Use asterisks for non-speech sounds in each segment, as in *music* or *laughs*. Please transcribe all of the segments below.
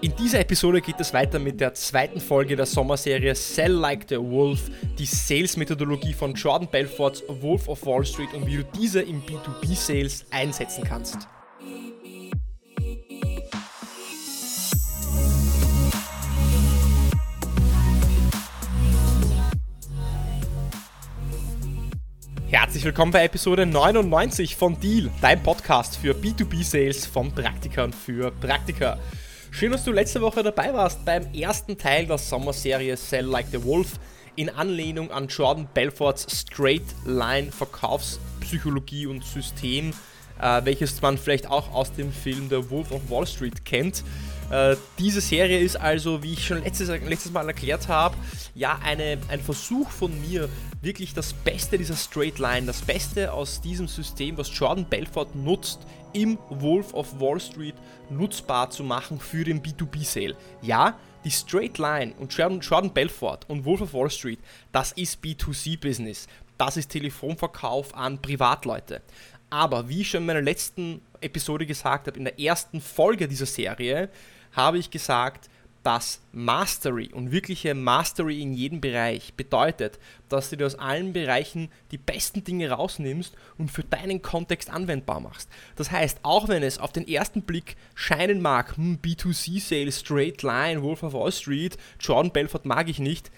In dieser Episode geht es weiter mit der zweiten Folge der Sommerserie Sell Like the Wolf, die Sales-Methodologie von Jordan Belforts Wolf of Wall Street und wie du diese im B2B-Sales einsetzen kannst. Herzlich willkommen bei Episode 99 von Deal, dein Podcast für B2B-Sales von Praktikern für Praktiker. Schön, dass du letzte Woche dabei warst beim ersten Teil der Sommerserie Sell Like the Wolf in Anlehnung an Jordan Belforts Straight Line Verkaufspsychologie und System, äh, welches man vielleicht auch aus dem Film The Wolf of Wall Street kennt. Äh, diese Serie ist also, wie ich schon letztes, letztes Mal erklärt habe, ja eine, ein Versuch von mir, wirklich das Beste dieser Straight Line, das Beste aus diesem System, was Jordan Belfort nutzt, im Wolf of Wall Street nutzbar zu machen für den B2B-Sale. Ja, die Straight Line und Jordan, Jordan Belfort und Wolf of Wall Street, das ist B2C-Business. Das ist Telefonverkauf an Privatleute. Aber wie ich schon in meiner letzten Episode gesagt habe, in der ersten Folge dieser Serie, habe ich gesagt, dass Mastery und wirkliche Mastery in jedem Bereich bedeutet, dass du dir aus allen Bereichen die besten Dinge rausnimmst und für deinen Kontext anwendbar machst. Das heißt, auch wenn es auf den ersten Blick scheinen mag, hm, B2C-Sales, Straight Line, Wolf of Wall Street, Jordan Belfort mag ich nicht,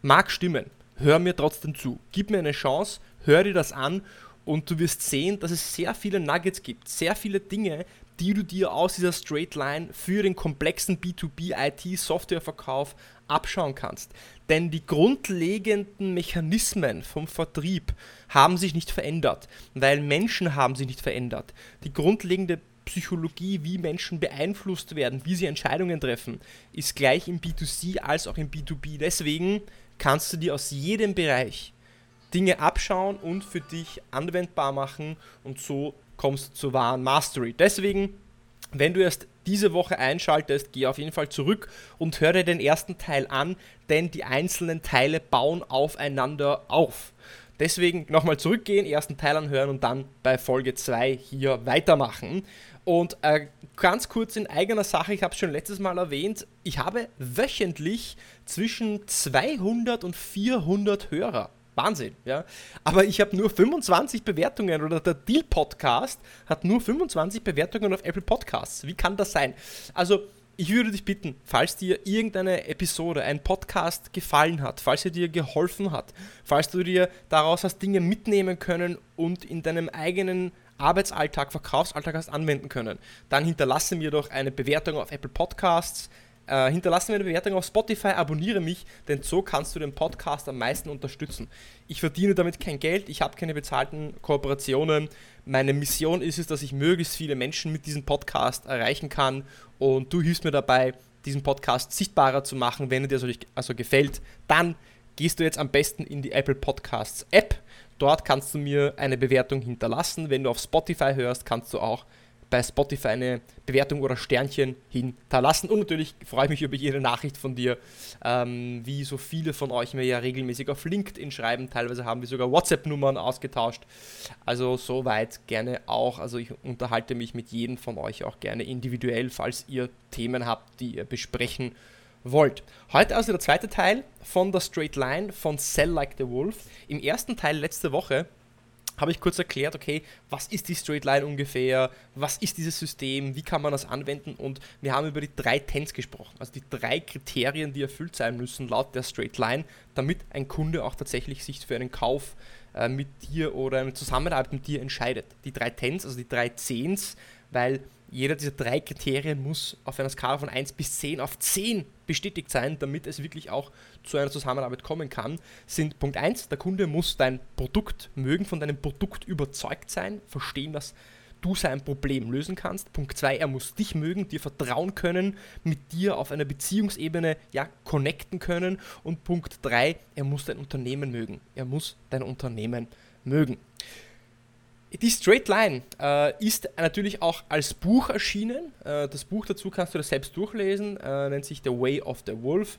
mag stimmen. Hör mir trotzdem zu. Gib mir eine Chance, hör dir das an und du wirst sehen, dass es sehr viele Nuggets gibt, sehr viele Dinge, die du dir aus dieser Straight Line für den komplexen B2B IT Softwareverkauf abschauen kannst. Denn die grundlegenden Mechanismen vom Vertrieb haben sich nicht verändert, weil Menschen haben sich nicht verändert. Die grundlegende Psychologie, wie Menschen beeinflusst werden, wie sie Entscheidungen treffen, ist gleich im B2C als auch im B2B. Deswegen kannst du dir aus jedem Bereich Dinge abschauen und für dich anwendbar machen und so kommst du zur wahren Mastery. Deswegen, wenn du erst diese Woche einschaltest, geh auf jeden Fall zurück und höre den ersten Teil an, denn die einzelnen Teile bauen aufeinander auf. Deswegen nochmal zurückgehen, ersten Teil anhören und dann bei Folge 2 hier weitermachen. Und äh, ganz kurz in eigener Sache, ich habe es schon letztes Mal erwähnt, ich habe wöchentlich zwischen 200 und 400 Hörer. Wahnsinn, ja. Aber ich habe nur 25 Bewertungen oder der Deal Podcast hat nur 25 Bewertungen auf Apple Podcasts. Wie kann das sein? Also, ich würde dich bitten, falls dir irgendeine Episode, ein Podcast gefallen hat, falls er dir geholfen hat, falls du dir daraus hast Dinge mitnehmen können und in deinem eigenen Arbeitsalltag, Verkaufsalltag hast anwenden können, dann hinterlasse mir doch eine Bewertung auf Apple Podcasts, äh, hinterlasse mir eine Bewertung auf Spotify, abonniere mich, denn so kannst du den Podcast am meisten unterstützen. Ich verdiene damit kein Geld, ich habe keine bezahlten Kooperationen. Meine Mission ist es, dass ich möglichst viele Menschen mit diesem Podcast erreichen kann und du hilfst mir dabei, diesen Podcast sichtbarer zu machen. Wenn dir das also gefällt, dann gehst du jetzt am besten in die Apple Podcasts App. Dort kannst du mir eine Bewertung hinterlassen. Wenn du auf Spotify hörst, kannst du auch bei Spotify eine Bewertung oder Sternchen hinterlassen. Und natürlich freue ich mich über jede Nachricht von dir, ähm, wie so viele von euch mir ja regelmäßig auf LinkedIn schreiben. Teilweise haben wir sogar WhatsApp-Nummern ausgetauscht. Also soweit gerne auch. Also ich unterhalte mich mit jedem von euch auch gerne individuell, falls ihr Themen habt, die ihr besprechen wollt. Heute also der zweite Teil von der Straight Line von Sell Like the Wolf. Im ersten Teil letzte Woche habe ich kurz erklärt, okay, was ist die Straight Line ungefähr, was ist dieses System, wie kann man das anwenden? Und wir haben über die drei Tens gesprochen, also die drei Kriterien, die erfüllt sein müssen laut der Straight Line, damit ein Kunde auch tatsächlich sich für einen Kauf äh, mit dir oder eine Zusammenarbeit mit dir entscheidet. Die drei Tens, also die drei Zehns, weil jeder dieser drei Kriterien muss auf einer Skala von 1 bis 10 auf 10 bestätigt sein, damit es wirklich auch zu einer Zusammenarbeit kommen kann, sind Punkt 1, der Kunde muss dein Produkt mögen, von deinem Produkt überzeugt sein, verstehen, dass du sein Problem lösen kannst. Punkt 2, er muss dich mögen, dir vertrauen können, mit dir auf einer Beziehungsebene ja connecten können. Und Punkt 3, er muss dein Unternehmen mögen. Er muss dein Unternehmen mögen. Die Straight Line äh, ist natürlich auch als Buch erschienen. Äh, das Buch dazu kannst du das selbst durchlesen, äh, nennt sich The Way of the Wolf.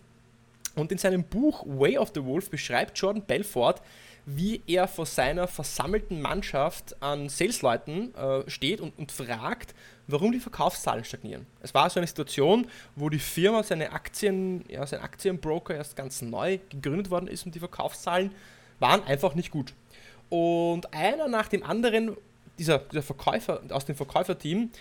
Und in seinem Buch Way of the Wolf beschreibt Jordan Belfort, wie er vor seiner versammelten Mannschaft an Salesleuten äh, steht und, und fragt, warum die Verkaufszahlen stagnieren. Es war so eine Situation, wo die Firma seine Aktien, ja, sein Aktienbroker erst ganz neu gegründet worden ist und die Verkaufszahlen waren einfach nicht gut. Und einer nach dem anderen, dieser, dieser Verkäufer aus dem Verkäuferteam,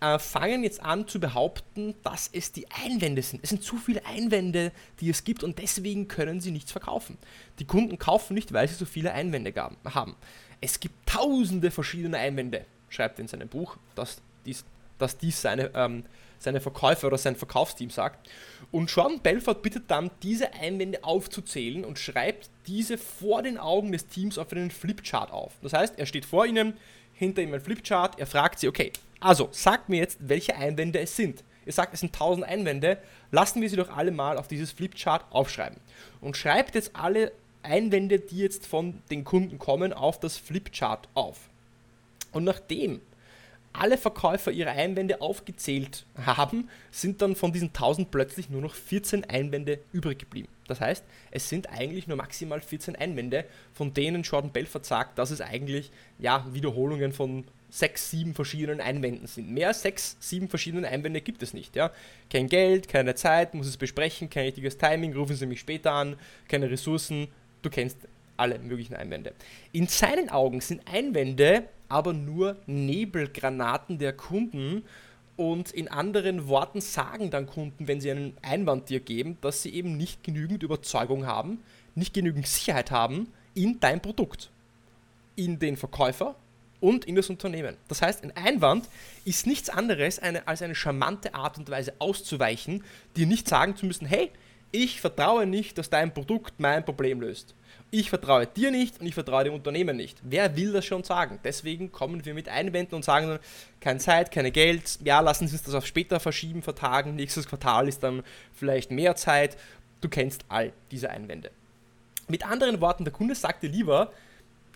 äh, fangen jetzt an zu behaupten, dass es die Einwände sind. Es sind zu viele Einwände, die es gibt und deswegen können sie nichts verkaufen. Die Kunden kaufen nicht, weil sie so viele Einwände haben. Es gibt tausende verschiedene Einwände, schreibt er in seinem Buch, dass dies, dass dies seine, ähm, seine Verkäufer oder sein Verkaufsteam sagt. Und Sean Belfort bittet dann, diese Einwände aufzuzählen und schreibt diese vor den Augen des Teams auf einen Flipchart auf. Das heißt, er steht vor ihnen, hinter ihm ein Flipchart, er fragt sie, okay, also sagt mir jetzt, welche Einwände es sind. Ihr sagt, es sind 1000 Einwände, lassen wir sie doch alle mal auf dieses Flipchart aufschreiben. Und schreibt jetzt alle Einwände, die jetzt von den Kunden kommen, auf das Flipchart auf. Und nachdem alle Verkäufer ihre Einwände aufgezählt haben, sind dann von diesen 1000 plötzlich nur noch 14 Einwände übrig geblieben. Das heißt, es sind eigentlich nur maximal 14 Einwände, von denen Jordan Belfort sagt, dass es eigentlich ja, Wiederholungen von 6, 7 verschiedenen Einwänden sind. Mehr als 6, 7 verschiedene Einwände gibt es nicht. Ja? Kein Geld, keine Zeit, muss es besprechen, kein richtiges Timing, rufen Sie mich später an, keine Ressourcen, du kennst alle möglichen Einwände. In seinen Augen sind Einwände aber nur Nebelgranaten der Kunden und in anderen Worten sagen dann Kunden, wenn sie einen Einwand dir geben, dass sie eben nicht genügend Überzeugung haben, nicht genügend Sicherheit haben in dein Produkt, in den Verkäufer und in das Unternehmen. Das heißt, ein Einwand ist nichts anderes als eine charmante Art und Weise auszuweichen, dir nicht sagen zu müssen, hey, ich vertraue nicht, dass dein Produkt mein Problem löst ich vertraue dir nicht und ich vertraue dem Unternehmen nicht. Wer will das schon sagen? Deswegen kommen wir mit Einwänden und sagen dann, keine Zeit, keine Geld, ja, lassen Sie uns das auf später verschieben, vertagen, nächstes Quartal ist dann vielleicht mehr Zeit. Du kennst all diese Einwände. Mit anderen Worten, der Kunde sagt dir lieber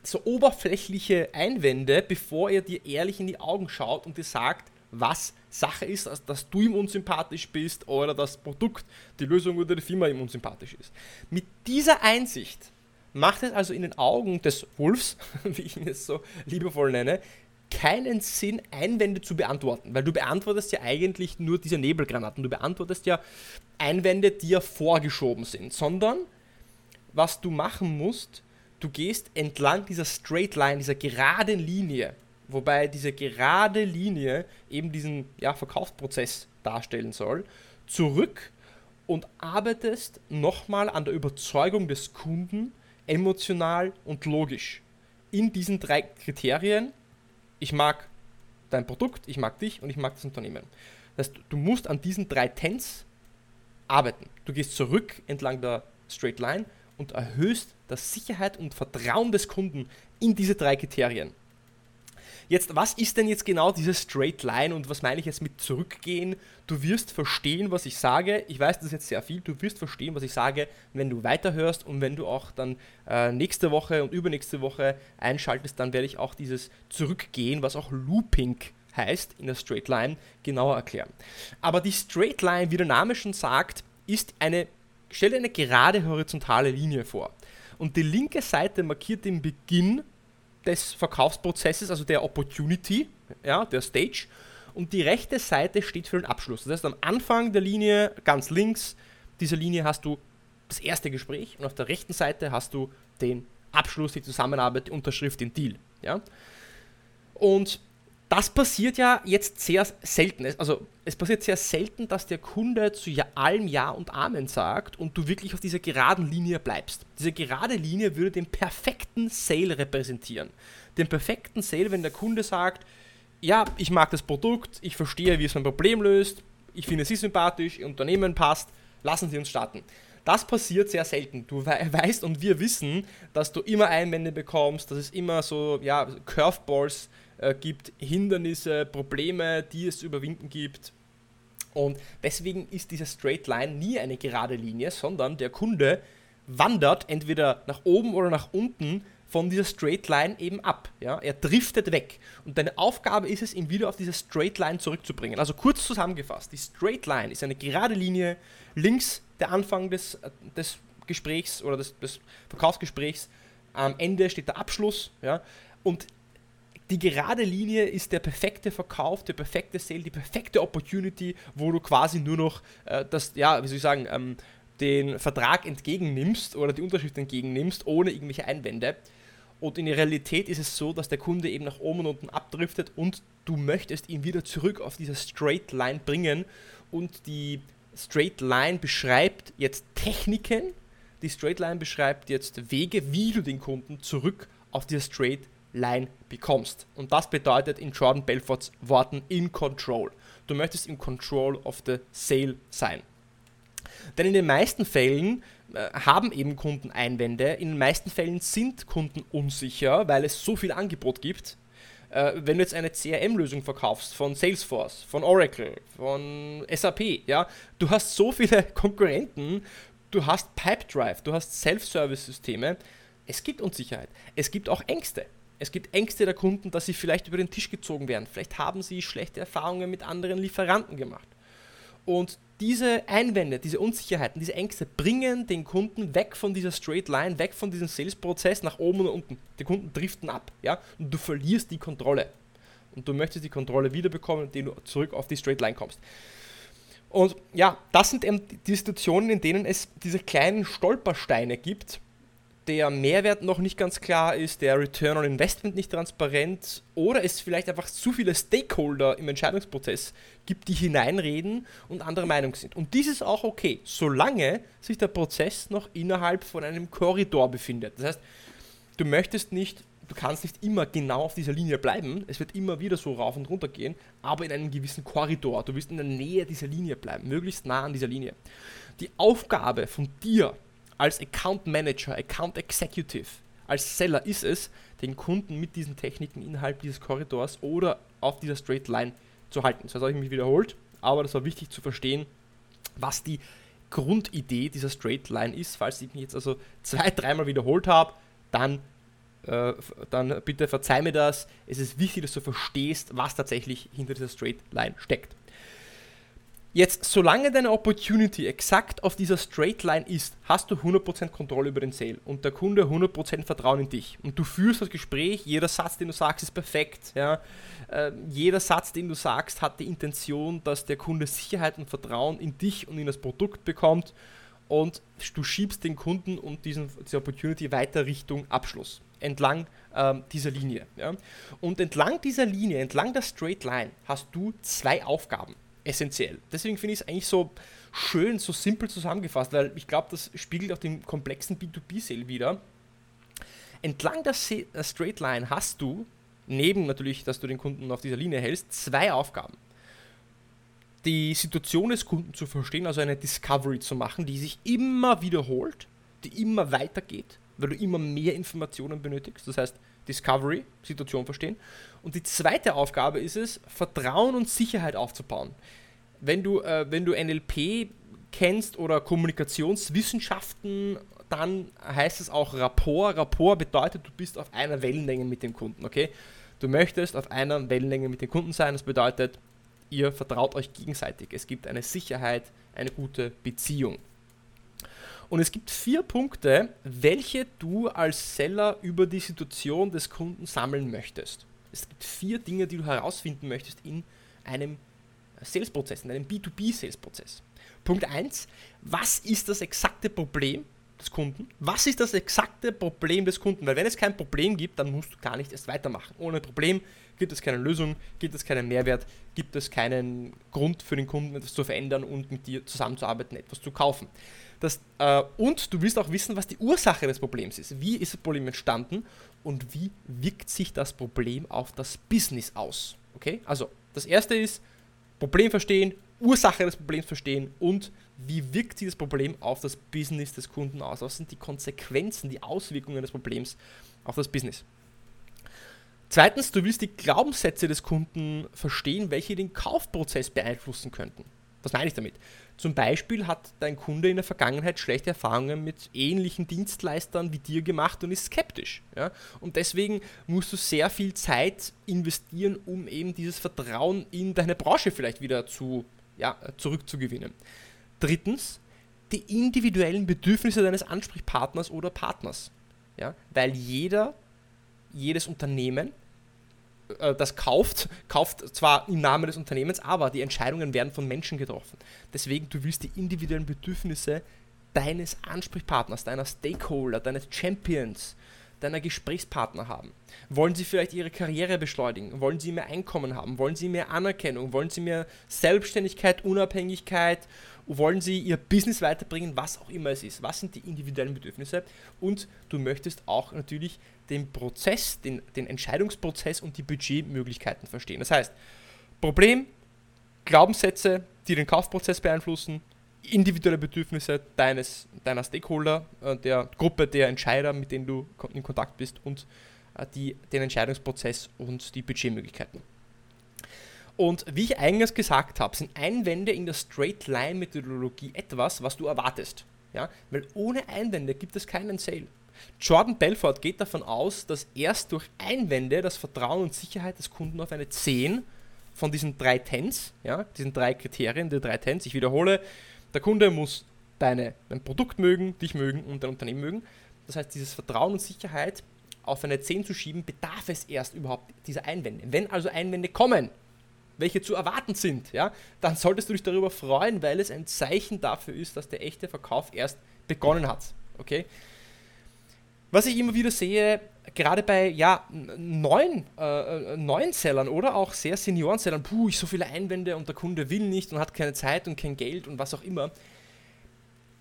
so oberflächliche Einwände, bevor er dir ehrlich in die Augen schaut und dir sagt, was Sache ist, dass, dass du ihm unsympathisch bist oder das Produkt, die Lösung oder die Firma ihm unsympathisch ist. Mit dieser Einsicht macht es also in den Augen des Wolfs, *laughs* wie ich ihn jetzt so liebevoll nenne, keinen Sinn, Einwände zu beantworten, weil du beantwortest ja eigentlich nur diese Nebelgranaten, du beantwortest ja Einwände, die ja vorgeschoben sind, sondern was du machen musst, du gehst entlang dieser Straight Line, dieser geraden Linie, wobei diese gerade Linie eben diesen ja, Verkaufsprozess darstellen soll, zurück und arbeitest nochmal an der Überzeugung des Kunden, emotional und logisch. In diesen drei Kriterien, ich mag dein Produkt, ich mag dich und ich mag das Unternehmen. Das heißt, du musst an diesen drei Tens arbeiten. Du gehst zurück entlang der Straight Line und erhöhst das Sicherheit und Vertrauen des Kunden in diese drei Kriterien. Jetzt, was ist denn jetzt genau diese Straight Line und was meine ich jetzt mit zurückgehen? Du wirst verstehen, was ich sage. Ich weiß, das ist jetzt sehr viel. Du wirst verstehen, was ich sage, wenn du weiterhörst und wenn du auch dann äh, nächste Woche und übernächste Woche einschaltest, dann werde ich auch dieses Zurückgehen, was auch Looping heißt in der Straight Line, genauer erklären. Aber die Straight Line, wie der Name schon sagt, ist eine, stell dir eine gerade horizontale Linie vor. Und die linke Seite markiert den Beginn des Verkaufsprozesses, also der Opportunity, ja, der Stage. Und die rechte Seite steht für den Abschluss. Das heißt, am Anfang der Linie, ganz links dieser Linie, hast du das erste Gespräch und auf der rechten Seite hast du den Abschluss, die Zusammenarbeit, die Unterschrift, den Deal. Ja? Und das passiert ja jetzt sehr selten. Also es passiert sehr selten, dass der Kunde zu allem Ja und Amen sagt und du wirklich auf dieser geraden Linie bleibst. Diese gerade Linie würde den perfekten Sale repräsentieren. Den perfekten Sale, wenn der Kunde sagt, ja, ich mag das Produkt, ich verstehe, wie es mein Problem löst, ich finde Sie sympathisch, Ihr Unternehmen passt, lassen Sie uns starten. Das passiert sehr selten. Du *laughs* weißt und wir wissen, dass du immer Einwände bekommst, dass es immer so ja, Curveballs äh, gibt, Hindernisse, Probleme, die es zu überwinden gibt. Und deswegen ist diese Straight Line nie eine gerade Linie, sondern der Kunde wandert entweder nach oben oder nach unten von dieser Straight Line eben ab. Ja? Er driftet weg. Und deine Aufgabe ist es, ihn wieder auf diese Straight Line zurückzubringen. Also kurz zusammengefasst, die Straight Line ist eine gerade Linie, links der Anfang des, des Gesprächs oder des, des Verkaufsgesprächs, am Ende steht der Abschluss, ja, und die gerade Linie ist der perfekte Verkauf, der perfekte Sale, die perfekte Opportunity, wo du quasi nur noch äh, das, ja, wie soll ich sagen, ähm, den Vertrag entgegennimmst oder die Unterschrift entgegennimmst, ohne irgendwelche Einwände. Und in der Realität ist es so, dass der Kunde eben nach oben und unten abdriftet und du möchtest ihn wieder zurück auf diese Straight Line bringen. Und die Straight Line beschreibt jetzt Techniken, die Straight Line beschreibt jetzt Wege, wie du den Kunden zurück auf diese Straight Line bekommst. Und das bedeutet in Jordan Belforts Worten in Control. Du möchtest in Control of the Sale sein. Denn in den meisten Fällen äh, haben eben Kunden Einwände, in den meisten Fällen sind Kunden unsicher, weil es so viel Angebot gibt. Äh, wenn du jetzt eine CRM-Lösung verkaufst von Salesforce, von Oracle, von SAP, ja, du hast so viele *laughs* Konkurrenten, du hast Pipedrive, du hast Self-Service-Systeme, es gibt Unsicherheit, es gibt auch Ängste. Es gibt Ängste der Kunden, dass sie vielleicht über den Tisch gezogen werden. Vielleicht haben sie schlechte Erfahrungen mit anderen Lieferanten gemacht. Und diese Einwände, diese Unsicherheiten, diese Ängste bringen den Kunden weg von dieser Straight Line, weg von diesem Sales-Prozess nach oben und unten. Die Kunden driften ab, ja, und du verlierst die Kontrolle. Und du möchtest die Kontrolle wiederbekommen, indem du zurück auf die Straight Line kommst. Und ja, das sind eben die Situationen, in denen es diese kleinen Stolpersteine gibt, der Mehrwert noch nicht ganz klar ist, der Return on Investment nicht transparent oder es vielleicht einfach zu viele Stakeholder im Entscheidungsprozess gibt, die hineinreden und anderer Meinung sind. Und dies ist auch okay, solange sich der Prozess noch innerhalb von einem Korridor befindet. Das heißt, du möchtest nicht, du kannst nicht immer genau auf dieser Linie bleiben, es wird immer wieder so rauf und runter gehen, aber in einem gewissen Korridor. Du wirst in der Nähe dieser Linie bleiben, möglichst nah an dieser Linie. Die Aufgabe von dir als Account Manager, Account Executive, als Seller ist es, den Kunden mit diesen Techniken innerhalb dieses Korridors oder auf dieser Straight Line zu halten. Das habe ich mich wiederholt, aber das war wichtig zu verstehen, was die Grundidee dieser Straight Line ist. Falls ich mich jetzt also zwei, dreimal wiederholt habe, dann, äh, dann bitte verzeih mir das. Es ist wichtig, dass du verstehst, was tatsächlich hinter dieser Straight Line steckt. Jetzt, solange deine Opportunity exakt auf dieser Straight Line ist, hast du 100% Kontrolle über den Sale und der Kunde 100% Vertrauen in dich. Und du führst das Gespräch, jeder Satz, den du sagst, ist perfekt. Ja? Äh, jeder Satz, den du sagst, hat die Intention, dass der Kunde Sicherheit und Vertrauen in dich und in das Produkt bekommt und du schiebst den Kunden und diesen, diese Opportunity weiter Richtung Abschluss, entlang ähm, dieser Linie. Ja? Und entlang dieser Linie, entlang der Straight Line, hast du zwei Aufgaben essentiell. Deswegen finde ich es eigentlich so schön, so simpel zusammengefasst, weil ich glaube, das spiegelt auch den komplexen B2B-Sale wieder. Entlang der, Straight Line hast du, neben natürlich, dass du den Kunden auf dieser Linie hältst, zwei Aufgaben. Die Situation des Kunden zu verstehen, also eine Discovery zu machen, die sich immer wiederholt, die immer weitergeht, weil du immer mehr Informationen benötigst. Das heißt, Discovery, Situation verstehen. Und die zweite Aufgabe ist es, Vertrauen und Sicherheit aufzubauen. Wenn du, äh, wenn du NLP kennst oder Kommunikationswissenschaften, dann heißt es auch Rapport. Rapport bedeutet, du bist auf einer Wellenlänge mit dem Kunden, okay? Du möchtest auf einer Wellenlänge mit dem Kunden sein. Das bedeutet, ihr vertraut euch gegenseitig. Es gibt eine Sicherheit, eine gute Beziehung. Und es gibt vier Punkte, welche du als Seller über die Situation des Kunden sammeln möchtest. Es gibt vier Dinge, die du herausfinden möchtest in einem Sales-Prozess, in einem B2B-Sales-Prozess. Punkt 1, was ist das exakte Problem des Kunden? Was ist das exakte Problem des Kunden? Weil wenn es kein Problem gibt, dann musst du gar nicht erst weitermachen. Ohne Problem gibt es keine Lösung, gibt es keinen Mehrwert, gibt es keinen Grund für den Kunden, etwas zu verändern und mit dir zusammenzuarbeiten, etwas zu kaufen. Das, äh, und du willst auch wissen, was die Ursache des Problems ist. Wie ist das Problem entstanden und wie wirkt sich das Problem auf das Business aus? Okay, also das erste ist Problem verstehen, Ursache des Problems verstehen und wie wirkt sich das Problem auf das Business des Kunden aus? Was sind die Konsequenzen, die Auswirkungen des Problems auf das Business? Zweitens, du willst die Glaubenssätze des Kunden verstehen, welche den Kaufprozess beeinflussen könnten. Was meine ich damit? Zum Beispiel hat dein Kunde in der Vergangenheit schlechte Erfahrungen mit ähnlichen Dienstleistern wie dir gemacht und ist skeptisch. Ja? Und deswegen musst du sehr viel Zeit investieren, um eben dieses Vertrauen in deine Branche vielleicht wieder zu, ja, zurückzugewinnen. Drittens, die individuellen Bedürfnisse deines Ansprechpartners oder Partners. Ja? Weil jeder, jedes Unternehmen, äh, das kauft, kauft zwar im Namen des Unternehmens, aber die Entscheidungen werden von Menschen getroffen. Deswegen, du willst die individuellen Bedürfnisse deines Ansprechpartners, deiner Stakeholder, deines Champions, deiner Gesprächspartner haben? Wollen sie vielleicht ihre Karriere beschleunigen? Wollen sie mehr Einkommen haben? Wollen sie mehr Anerkennung? Wollen sie mehr Selbstständigkeit, Unabhängigkeit? Wollen sie ihr Business weiterbringen? Was auch immer es ist. Was sind die individuellen Bedürfnisse? Und du möchtest auch natürlich den Prozess, den, den Entscheidungsprozess und die Budgetmöglichkeiten verstehen. Das heißt, Problem, Glaubenssätze, die den Kaufprozess beeinflussen, individuelle Bedürfnisse deines, deiner Stakeholder, äh, der Gruppe der Entscheider, mit denen du in Kontakt bist und äh, die, den Entscheidungsprozess und die Budgetmöglichkeiten. Und wie ich eingangs gesagt habe, sind Einwände in der Straight-Line-Methodologie etwas, was du erwartest. Ja? Weil ohne Einwände gibt es keinen Sale. Jordan Belfort geht davon aus, dass erst durch Einwände das Vertrauen und Sicherheit des Kunden auf eine 10 von diesen drei Tens, ja, diesen drei Kriterien, der drei Tens, ich wiederhole, der Kunde muss deine, dein Produkt mögen, dich mögen und dein Unternehmen mögen. Das heißt, dieses Vertrauen und Sicherheit auf eine 10 zu schieben, bedarf es erst überhaupt dieser Einwände. Wenn also Einwände kommen, welche zu erwarten sind, ja, dann solltest du dich darüber freuen, weil es ein Zeichen dafür ist, dass der echte Verkauf erst begonnen hat. Okay? Was ich immer wieder sehe, gerade bei ja, neuen, äh, äh, neuen Sellern oder auch sehr Senioren-Sellern, puh, ich so viele Einwände und der Kunde will nicht und hat keine Zeit und kein Geld und was auch immer.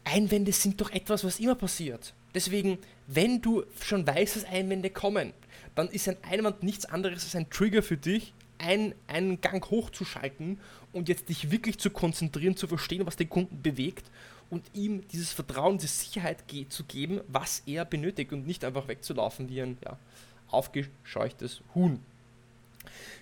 Einwände sind doch etwas, was immer passiert. Deswegen, wenn du schon weißt, dass Einwände kommen, dann ist ein Einwand nichts anderes als ein Trigger für dich, ein, einen Gang hochzuschalten und jetzt dich wirklich zu konzentrieren, zu verstehen, was den Kunden bewegt und ihm dieses Vertrauen, diese Sicherheit zu geben, was er benötigt und nicht einfach wegzulaufen wie ein ja, aufgescheuchtes Huhn.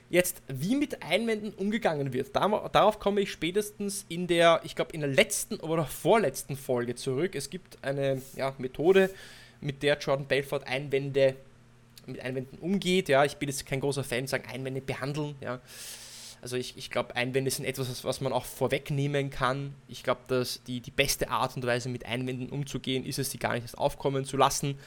Jetzt, wie mit Einwänden umgegangen wird, darauf komme ich spätestens in der, ich glaube, in der letzten oder vorletzten Folge zurück. Es gibt eine ja, Methode, mit der Jordan Belfort Einwände mit Einwänden umgeht. Ja, ich bin jetzt kein großer Fan, sagen Einwände behandeln. Ja. Also ich, ich glaube, Einwände sind etwas, was man auch vorwegnehmen kann. Ich glaube, dass die, die beste Art und Weise mit Einwänden umzugehen, ist es, sie gar nicht erst aufkommen zu lassen.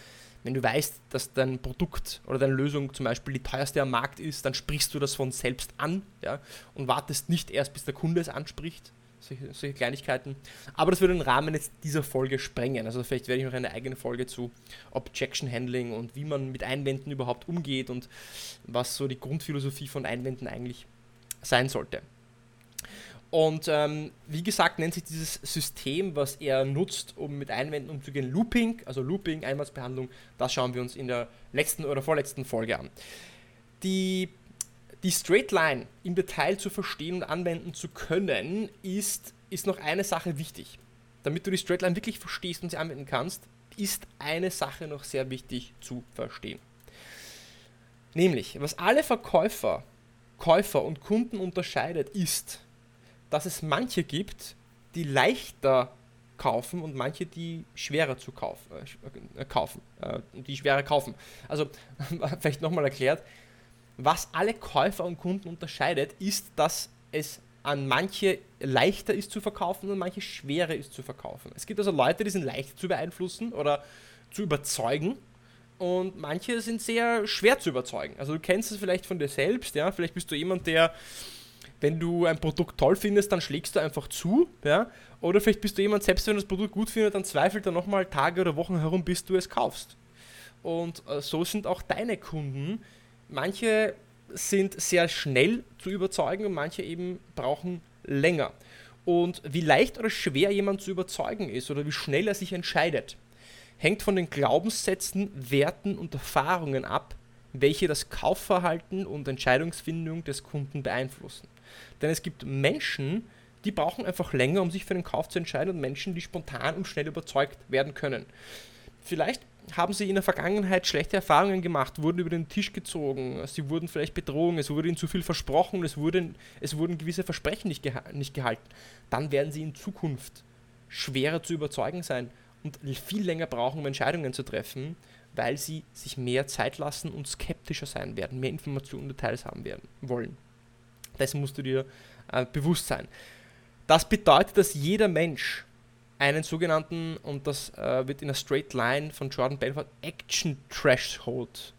Wenn du weißt, dass dein Produkt oder deine Lösung zum Beispiel die teuerste am Markt ist, dann sprichst du das von selbst an ja, und wartest nicht erst, bis der Kunde es anspricht. Solche, solche, Kleinigkeiten. Aber das würde den Rahmen jetzt dieser Folge sprengen. Also vielleicht werde ich noch eine eigene Folge zu Objection Handling und wie man mit Einwänden überhaupt umgeht und was so die Grundphilosophie von Einwänden eigentlich ist sein sollte. Und ähm, wie gesagt, nennt sich dieses System, was er nutzt, um mit Einwänden umzugehen, Looping, also Looping, Einwandsbehandlung. Das schauen wir uns in der letzten oder vorletzten Folge an. Die, die Straight Line im Detail zu verstehen und anwenden zu können, ist, ist noch eine Sache wichtig. Damit du die Straight Line wirklich verstehst und sie anwenden kannst, ist eine Sache noch sehr wichtig zu verstehen. Nämlich, was alle Verkäufer Käufer und Kunden unterscheidet, ist, dass es manche gibt, die leichter kaufen und manche, die schwerer zu kaufen, äh, kaufen äh, die schwerer kaufen. Also *laughs* vielleicht nochmal erklärt, was alle Käufer und Kunden unterscheidet, ist, dass es an manche leichter ist zu verkaufen und manche schwerer ist zu verkaufen. Es gibt also Leute, die sind leicht zu beeinflussen oder zu überzeugen und manche sind sehr schwer zu überzeugen. Also du kennst es vielleicht von dir selbst, ja, vielleicht bist du jemand, der, wenn du ein Produkt toll findest, dann schlägst du einfach zu, ja, oder vielleicht bist du jemand, selbst wenn du das Produkt gut findest, dann zweifelt er nochmal Tage oder Wochen herum, bis du es kaufst. Und äh, so sind auch deine Kunden. Manche sind sehr schnell zu überzeugen und manche eben brauchen länger. Und wie leicht oder schwer jemand zu überzeugen ist oder wie schnell er sich entscheidet, hängt von den Glaubenssätzen, Werten und Erfahrungen ab, welche das Kaufverhalten und Entscheidungsfindung des Kunden beeinflussen. Denn es gibt Menschen, die brauchen einfach länger, um sich für den Kauf zu entscheiden und Menschen, die spontan und schnell überzeugt werden können. Vielleicht haben sie in der Vergangenheit schlechte Erfahrungen gemacht, wurden über den Tisch gezogen, sie wurden vielleicht betrogen, es wurde ihnen zu viel versprochen, es wurden, es wurden gewisse Versprechen nicht, geha nicht gehalten. Dann werden sie in Zukunft schwerer zu überzeugen sein und viel länger brauchen, um Entscheidungen zu treffen, weil sie sich mehr Zeit lassen und skeptischer sein werden, mehr Informationen und Details haben werden wollen. Das musst du dir äh, bewusst sein. Das bedeutet, dass jeder Mensch einen sogenannten, und das äh, wird in der Straight Line von Jordan Belfort, Action Threshold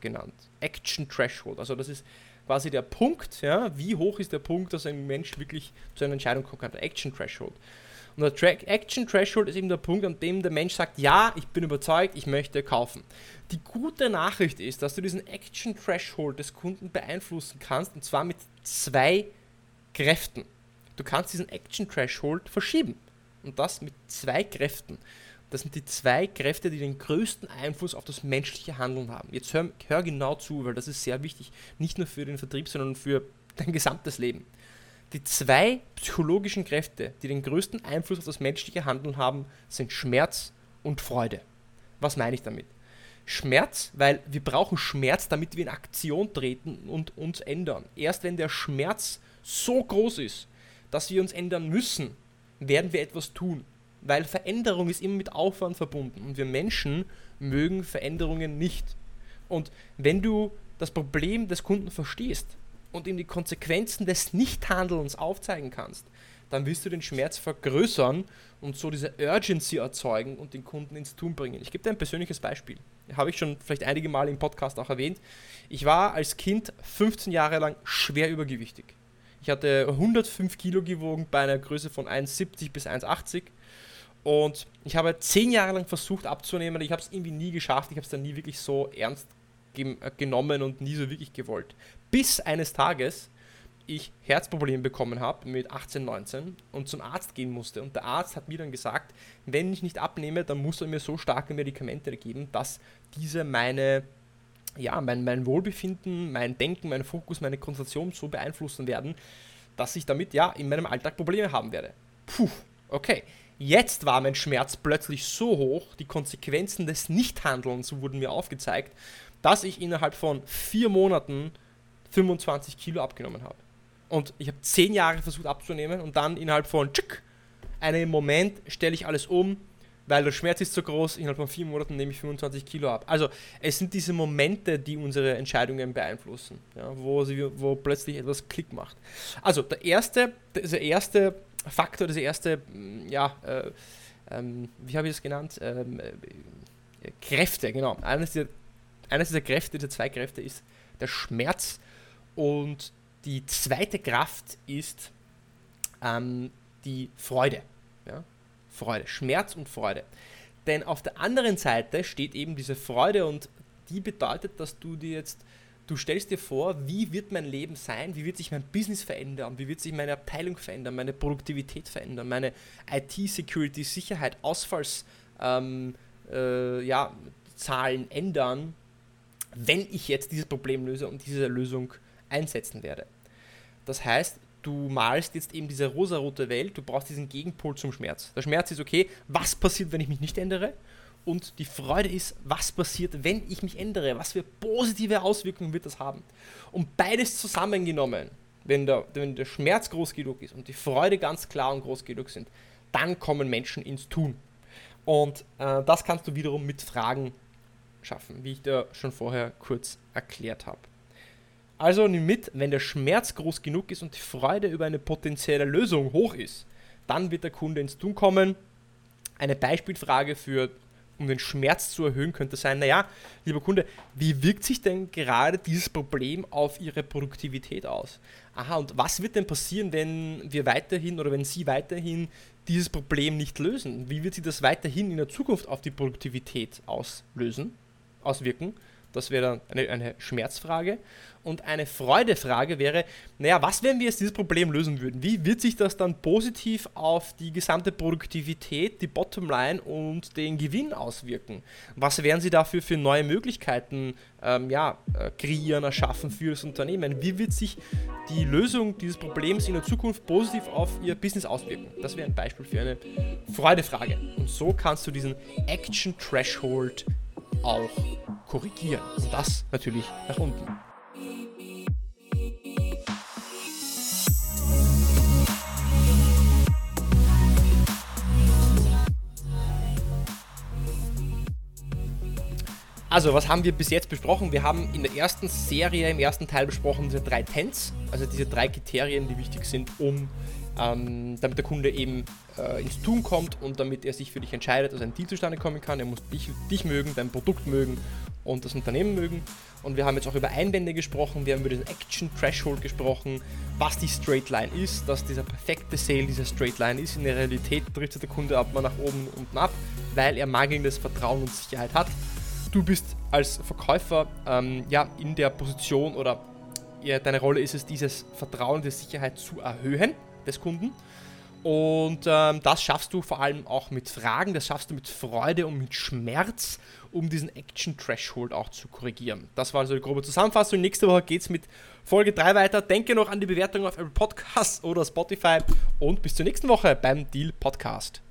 genannt. Action Threshold. Also das ist quasi der Punkt, ja, wie hoch ist der Punkt, dass ein Mensch wirklich zu einer Entscheidung kommen kann. Action Threshold. Und der Track Action Threshold ist eben der Punkt, an dem der Mensch sagt, ja, ich bin überzeugt, ich möchte kaufen. Die gute Nachricht ist, dass du diesen Action Threshold des Kunden beeinflussen kannst, und zwar mit zwei Kräften. Du kannst diesen Action Threshold verschieben. Und das mit zwei Kräften. Das sind die zwei Kräfte, die den größten Einfluss auf das menschliche Handeln haben. Jetzt hör, hör genau zu, weil das ist sehr wichtig, nicht nur für den Vertrieb, sondern für dein gesamtes Leben. Die zwei psychologischen Kräfte, die den größten Einfluss auf das menschliche Handeln haben, sind Schmerz und Freude. Was meine ich damit? Schmerz, weil wir brauchen Schmerz, damit wir in Aktion treten und uns ändern. Erst wenn der Schmerz so groß ist, dass wir uns ändern müssen, werden wir etwas tun. Weil Veränderung ist immer mit Aufwand verbunden und wir Menschen mögen Veränderungen nicht. Und wenn du das Problem des Kunden verstehst, und ihm die Konsequenzen des Nichthandelns aufzeigen kannst, dann wirst du den Schmerz vergrößern und so diese Urgency erzeugen und den Kunden ins Tun bringen. Ich gebe dir ein persönliches Beispiel. Habe ich schon vielleicht einige Mal im Podcast auch erwähnt. Ich war als Kind 15 Jahre lang schwer übergewichtig. Ich hatte 105 Kilo gewogen bei einer Größe von 1,70 bis 1,80 und ich habe 10 Jahre lang versucht abzunehmen. Ich habe es irgendwie nie geschafft. Ich habe es dann nie wirklich so ernst genommen und nie so wirklich gewollt. Bis eines Tages ich Herzprobleme bekommen habe mit 18, 19 und zum Arzt gehen musste. Und der Arzt hat mir dann gesagt, wenn ich nicht abnehme, dann muss er mir so starke Medikamente geben, dass diese meine, ja, mein, mein Wohlbefinden, mein Denken, mein Fokus, meine Konzentration so beeinflussen werden, dass ich damit ja in meinem Alltag Probleme haben werde. Puh, okay. Jetzt war mein Schmerz plötzlich so hoch, die Konsequenzen des Nichthandelns wurden mir aufgezeigt, dass ich innerhalb von vier Monaten 25 Kilo abgenommen habe. Und ich habe zehn Jahre versucht abzunehmen und dann innerhalb von tschick, einem Moment stelle ich alles um, weil der Schmerz ist so groß, innerhalb von vier Monaten nehme ich 25 Kilo ab. Also es sind diese Momente, die unsere Entscheidungen beeinflussen, ja, wo, sie, wo plötzlich etwas Klick macht. Also der erste, der erste Faktor, diese erste, mm, ja, äh, ähm, wie habe ich das genannt? Ähm, äh, Kräfte, genau. Eines dieser, eines dieser Kräfte, diese zwei Kräfte ist der Schmerz und die zweite Kraft ist ähm, die Freude. Ja? Freude, Schmerz und Freude. Denn auf der anderen Seite steht eben diese Freude und die bedeutet, dass du dir jetzt, du stellst dir vor, wie wird mein Leben sein, wie wird sich mein Business verändern, wie wird sich meine Abteilung verändern, meine Produktivität verändern, meine IT-Security, Sicherheit, Ausfalls, ähm, äh, ja, ändern, wenn ich jetzt dieses Problem löse und diese Lösung einsetzen werde. Das heißt, du malst jetzt eben diese rosarote Welt, du brauchst diesen Gegenpol zum Schmerz. Der Schmerz ist okay, was passiert, wenn ich mich nicht ändere? Und die Freude ist, was passiert, wenn ich mich ändere? Was für positive Auswirkungen wird das haben? Und beides zusammengenommen, wenn der, wenn der Schmerz groß genug ist und die Freude ganz klar und groß genug sind, dann kommen Menschen ins Tun. Und äh, das kannst du wiederum mit Fragen schaffen, wie ich dir schon vorher kurz erklärt habe. Also nimm mit, wenn der Schmerz groß genug ist und die Freude über eine potenzielle Lösung hoch ist, dann wird der Kunde ins Tun kommen. Eine Beispielfrage für, um den Schmerz zu erhöhen, könnte sein, naja, lieber Kunde, wie wirkt sich denn gerade dieses Problem auf Ihre Produktivität aus? Aha, und was wird denn passieren, wenn wir weiterhin oder wenn Sie weiterhin dieses Problem nicht lösen? Wie wird sich das weiterhin in der Zukunft auf die Produktivität auslösen? Auswirken. Das wäre dann eine, eine, Schmerzfrage. Und eine Freudefrage wäre, naja, was, wenn wir jetzt dieses Problem lösen würden? Wie wird sich das dann positiv auf die gesamte Produktivität, die Bottomline und den Gewinn auswirken? Was werden Sie dafür für neue Möglichkeiten ähm, ja, äh, kreieren, erschaffen für das Unternehmen? Wie wird sich die Lösung dieses Problems in der Zukunft positiv auf Ihr Business auswirken? Das wäre ein Beispiel für eine Freudefrage. Und so kannst du diesen Action Threshold auch korrigieren. Und das natürlich nach unten. Also, was haben wir bis jetzt besprochen? Wir haben in der ersten Serie, im ersten Teil besprochen, diese drei Tents, also diese drei Kriterien, die wichtig sind, um ähm, damit der Kunde eben äh, ins Tun kommt und damit er sich für dich entscheidet, dass ein Deal zustande kommen kann. Er muss dich, dich mögen, dein Produkt mögen und das Unternehmen mögen. Und wir haben jetzt auch über Einwände gesprochen, wir haben über diesen Action Threshold gesprochen, was die Straight Line ist, dass dieser perfekte Sale dieser Straight Line ist. In der Realität driftet der Kunde ab mal nach oben und ab, weil er mangelndes Vertrauen und Sicherheit hat. Du bist als Verkäufer ähm, ja in der Position oder ja, deine Rolle ist es, dieses Vertrauen, diese Sicherheit zu erhöhen des Kunden. Und ähm, das schaffst du vor allem auch mit Fragen, das schaffst du mit Freude und mit Schmerz, um diesen Action Threshold auch zu korrigieren. Das war also die grobe Zusammenfassung. Nächste Woche geht es mit Folge 3 weiter. Denke noch an die Bewertung auf Apple Podcasts oder Spotify und bis zur nächsten Woche beim Deal Podcast.